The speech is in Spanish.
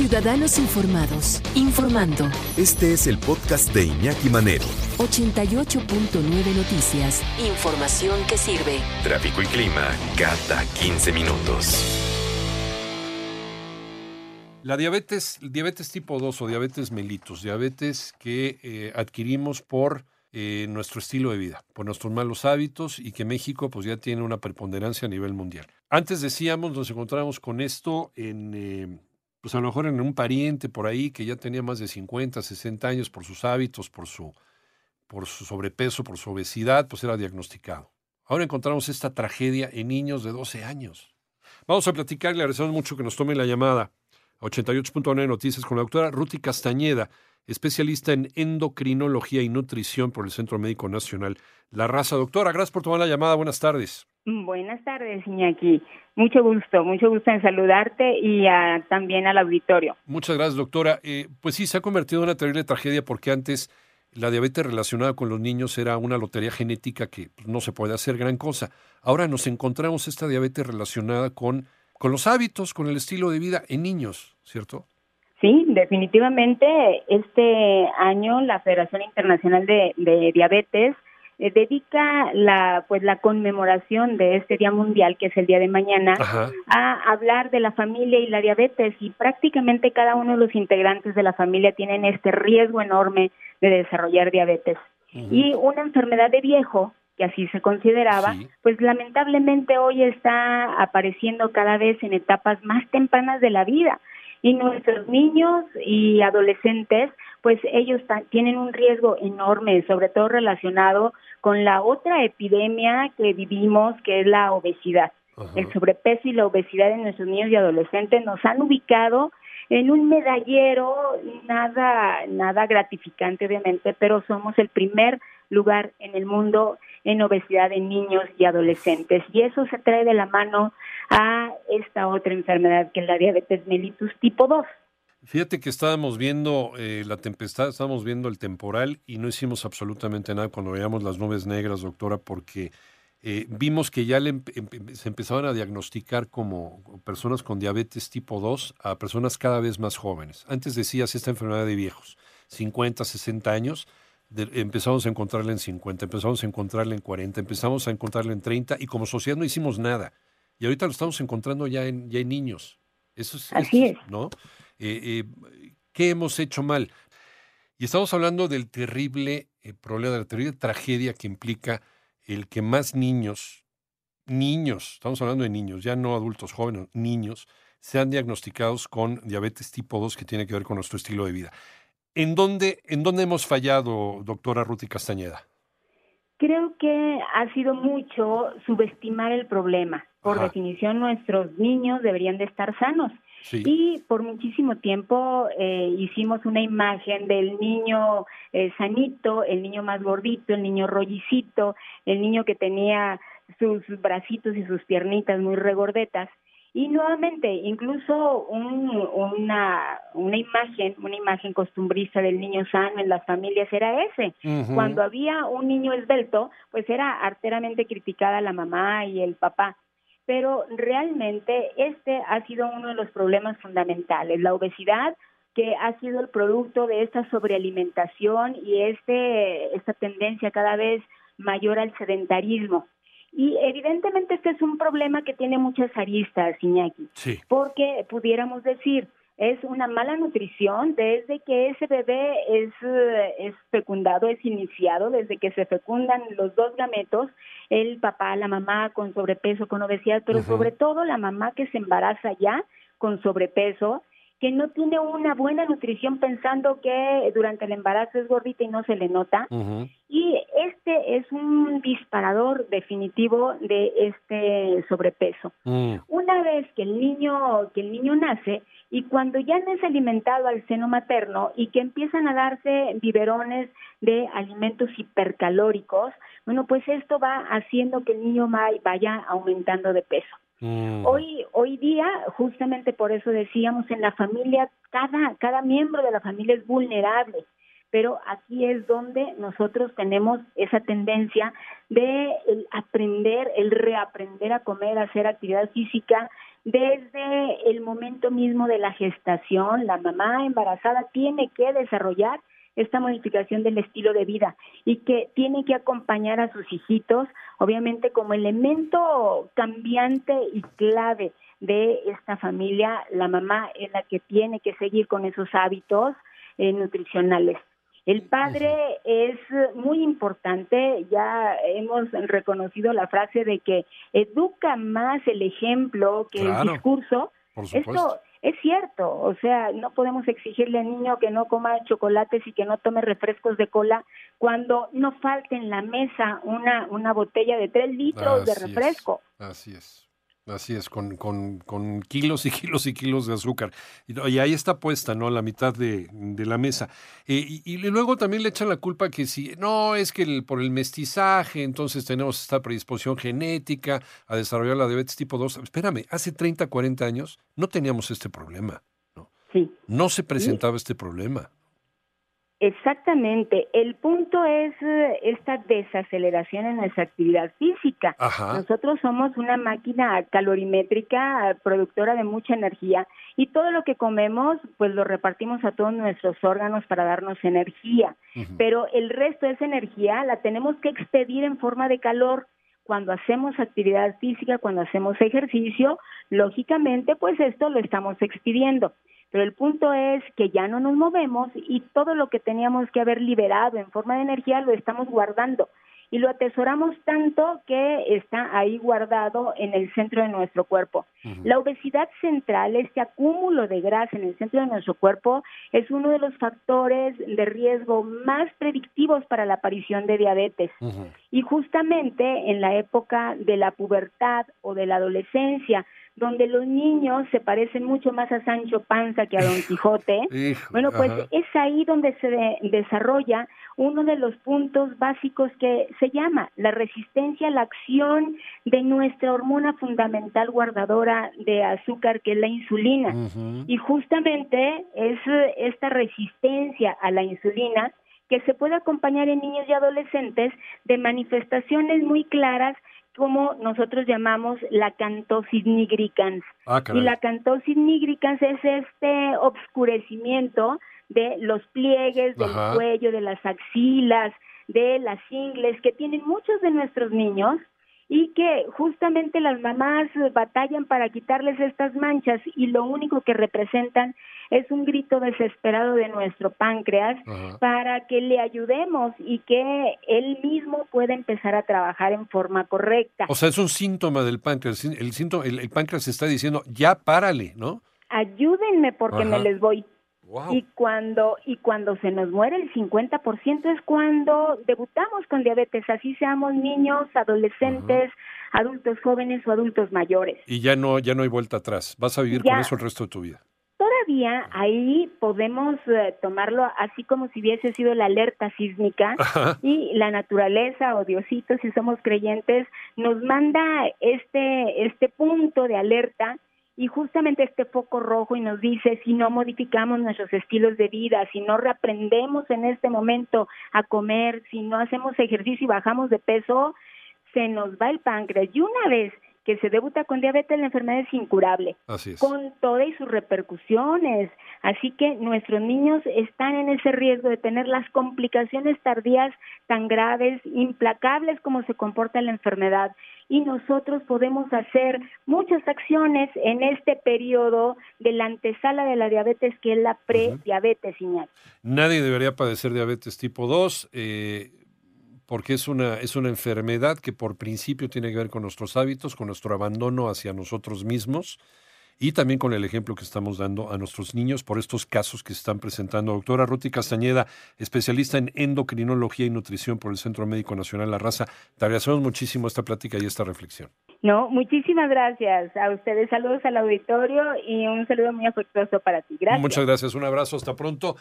Ciudadanos Informados, informando. Este es el podcast de Iñaki Manero. 88.9 Noticias. Información que sirve. Tráfico y clima cada 15 minutos. La diabetes, diabetes tipo 2 o diabetes mellitus, diabetes que eh, adquirimos por eh, nuestro estilo de vida, por nuestros malos hábitos y que México pues ya tiene una preponderancia a nivel mundial. Antes decíamos, nos encontrábamos con esto en, eh, pues a lo mejor en un pariente por ahí que ya tenía más de 50, 60 años por sus hábitos, por su, por su sobrepeso, por su obesidad, pues era diagnosticado. Ahora encontramos esta tragedia en niños de 12 años. Vamos a platicar, le agradecemos mucho que nos tome la llamada. 88.9 Noticias con la doctora Ruti Castañeda, especialista en endocrinología y nutrición por el Centro Médico Nacional La Raza. Doctora, gracias por tomar la llamada. Buenas tardes. Buenas tardes, Iñaki. Mucho gusto, mucho gusto en saludarte y también al auditorio. Muchas gracias, doctora. Eh, pues sí, se ha convertido en una terrible tragedia porque antes la diabetes relacionada con los niños era una lotería genética que pues, no se puede hacer gran cosa. Ahora nos encontramos esta diabetes relacionada con con los hábitos, con el estilo de vida en niños, ¿cierto? Sí, definitivamente. Este año la Federación Internacional de, Diabetes eh, dedica la pues la conmemoración de este día mundial que es el día de mañana a hablar de la familia y la diabetes. Y prácticamente cada uno de los integrantes de la familia tienen este riesgo enorme de desarrollar diabetes. Y una enfermedad de viejo que así se consideraba, pues lamentablemente hoy está apareciendo cada vez en etapas más tempranas de la vida. Y nuestros niños y adolescentes, pues ellos tienen un riesgo enorme, sobre todo relacionado con la otra epidemia que vivimos, que es la obesidad. El sobrepeso y la obesidad de nuestros niños y adolescentes nos han ubicado en un medallero nada nada gratificante obviamente, pero somos el primer lugar en el mundo en obesidad en niños y adolescentes. Y eso se trae de la mano a esta otra enfermedad que es la diabetes mellitus tipo 2. Fíjate que estábamos viendo eh, la tempestad, estábamos viendo el temporal y no hicimos absolutamente nada cuando veíamos las nubes negras, doctora, porque eh, vimos que ya se empezaban a diagnosticar como personas con diabetes tipo 2 a personas cada vez más jóvenes. Antes decías esta enfermedad de viejos, 50, 60 años, empezamos a encontrarla en 50, empezamos a encontrarla en 40, empezamos a encontrarla en 30 y como sociedad no hicimos nada. Y ahorita lo estamos encontrando ya en, ya en niños. Eso es, Así es. ¿no? Eh, eh, ¿Qué hemos hecho mal? Y estamos hablando del terrible eh, problema, de la terrible tragedia que implica el que más niños, niños, estamos hablando de niños, ya no adultos jóvenes, niños, sean diagnosticados con diabetes tipo 2 que tiene que ver con nuestro estilo de vida. ¿En dónde, ¿En dónde hemos fallado, doctora Ruti Castañeda? Creo que ha sido mucho subestimar el problema. Por definición, nuestros niños deberían de estar sanos. Y por muchísimo tiempo eh, hicimos una imagen del niño eh, sanito, el niño más gordito, el niño rollicito, el niño que tenía sus bracitos y sus piernitas muy regordetas. Y nuevamente, incluso una, una imagen, una imagen costumbrista del niño sano en las familias era ese. Cuando había un niño esbelto, pues era arteramente criticada la mamá y el papá. Pero realmente este ha sido uno de los problemas fundamentales, la obesidad que ha sido el producto de esta sobrealimentación y este esta tendencia cada vez mayor al sedentarismo. Y evidentemente este es un problema que tiene muchas aristas, Iñaki, porque pudiéramos decir, es una mala nutrición desde que ese bebé es, eh, es fecundado, es iniciado, desde que se fecundan los dos gametos, el papá, la mamá con sobrepeso, con obesidad, pero sobre todo la mamá que se embaraza ya con sobrepeso, que no tiene una buena nutrición pensando que durante el embarazo es gordita y no se le nota. Y este es un disparador definitivo de este sobrepeso. Mm. Una vez que el niño que el niño nace y cuando ya no es alimentado al seno materno y que empiezan a darse biberones de alimentos hipercalóricos, bueno, pues esto va haciendo que el niño vaya aumentando de peso. Mm. Hoy, hoy día, justamente por eso decíamos, en la familia, cada, cada miembro de la familia es vulnerable, pero aquí es donde nosotros tenemos esa tendencia de aprender, el reaprender a comer, a hacer actividad física, desde el momento mismo de la gestación, la mamá embarazada tiene que desarrollar esta modificación del estilo de vida y que tiene que acompañar a sus hijitos, obviamente como elemento cambiante y clave de esta familia, la mamá es la que tiene que seguir con esos hábitos eh, nutricionales. El padre es muy importante, ya hemos reconocido la frase de que educa más el ejemplo que el discurso. Esto es cierto, o sea, no podemos exigirle al niño que no coma chocolates y que no tome refrescos de cola cuando no falte en la mesa una, una botella de tres litros de refresco. así es. Así es, con, con, con, kilos y kilos y kilos de azúcar. Y, ahí está puesta, ¿no? La mitad de, de la mesa. Eh, y, luego también le echan la culpa que si, no, es que por el mestizaje, entonces tenemos esta predisposición genética a desarrollar la diabetes tipo 2. Espérame, hace 30, 40 años no teníamos este problema. ¿no? Sí. No se presentaba este problema. Exactamente. El punto es eh, esta desaceleración en nuestra actividad física. Nosotros somos una máquina calorimétrica productora de mucha energía y todo lo que comemos pues lo repartimos a todos nuestros órganos para darnos energía. Pero el resto de esa energía la tenemos que expedir en forma de calor cuando hacemos actividad física, cuando hacemos ejercicio, lógicamente pues esto lo estamos expidiendo. Pero el punto es que ya no nos movemos y todo lo que teníamos que haber liberado en forma de energía lo estamos guardando y lo atesoramos tanto que está ahí guardado en el centro de nuestro cuerpo. La obesidad central, este acúmulo de grasa en el centro de nuestro cuerpo, es uno de los factores de riesgo más predictivos para la aparición de diabetes. Y justamente en la época de la pubertad o de la adolescencia, donde los niños se parecen mucho más a Sancho Panza que a Don Quijote, bueno, pues es ahí donde se desarrolla uno de los puntos básicos que se llama la resistencia a la acción de nuestra hormona fundamental guardadora de azúcar, que es la insulina. Y justamente es esta resistencia a la insulina que se puede acompañar en niños y adolescentes de manifestaciones muy claras como nosotros llamamos la cantosis nigricans. Ah, y la cantosis nigricans es este obscurecimiento de los pliegues del cuello, de las axilas, de las ingles que tienen muchos de nuestros niños y que justamente las mamás batallan para quitarles estas manchas y lo único que representan es un grito desesperado de nuestro páncreas para que le ayudemos y que él mismo pueda empezar a trabajar en forma correcta. O sea, es un síntoma del páncreas. El, síntoma, el, páncreas está diciendo, ya párale, ¿no? Ayúdenme porque me les voy. Y cuando y cuando se nos muere el 50% es cuando debutamos con diabetes, así seamos niños, adolescentes, adultos jóvenes o adultos mayores. Y ya no ya no hay vuelta atrás, vas a vivir con eso el resto de tu vida. Todavía ahí podemos eh, tomarlo así como si hubiese sido la alerta sísmica y la naturaleza o Diosito, si somos creyentes, nos manda este este punto de alerta y justamente este foco rojo y nos dice si no modificamos nuestros estilos de vida, si no reaprendemos en este momento a comer, si no hacemos ejercicio y bajamos de peso, se nos va el páncreas. Y una vez que se debuta con diabetes, la enfermedad es incurable, con todas sus repercusiones. Así que nuestros niños están en ese riesgo de tener las complicaciones tardías tan graves, implacables como se comporta la enfermedad. Y nosotros podemos hacer muchas acciones en este periodo de la antesala de la diabetes, que es la prediabetes, uh Nadie debería padecer diabetes tipo 2. Eh porque es una, es una enfermedad que por principio tiene que ver con nuestros hábitos, con nuestro abandono hacia nosotros mismos y también con el ejemplo que estamos dando a nuestros niños por estos casos que se están presentando. Doctora Ruti Castañeda, especialista en endocrinología y nutrición por el Centro Médico Nacional La Raza, te agradecemos muchísimo esta plática y esta reflexión. No, muchísimas gracias a ustedes. Saludos al auditorio y un saludo muy afectuoso para ti. Gracias. Muchas gracias. Un abrazo. Hasta pronto.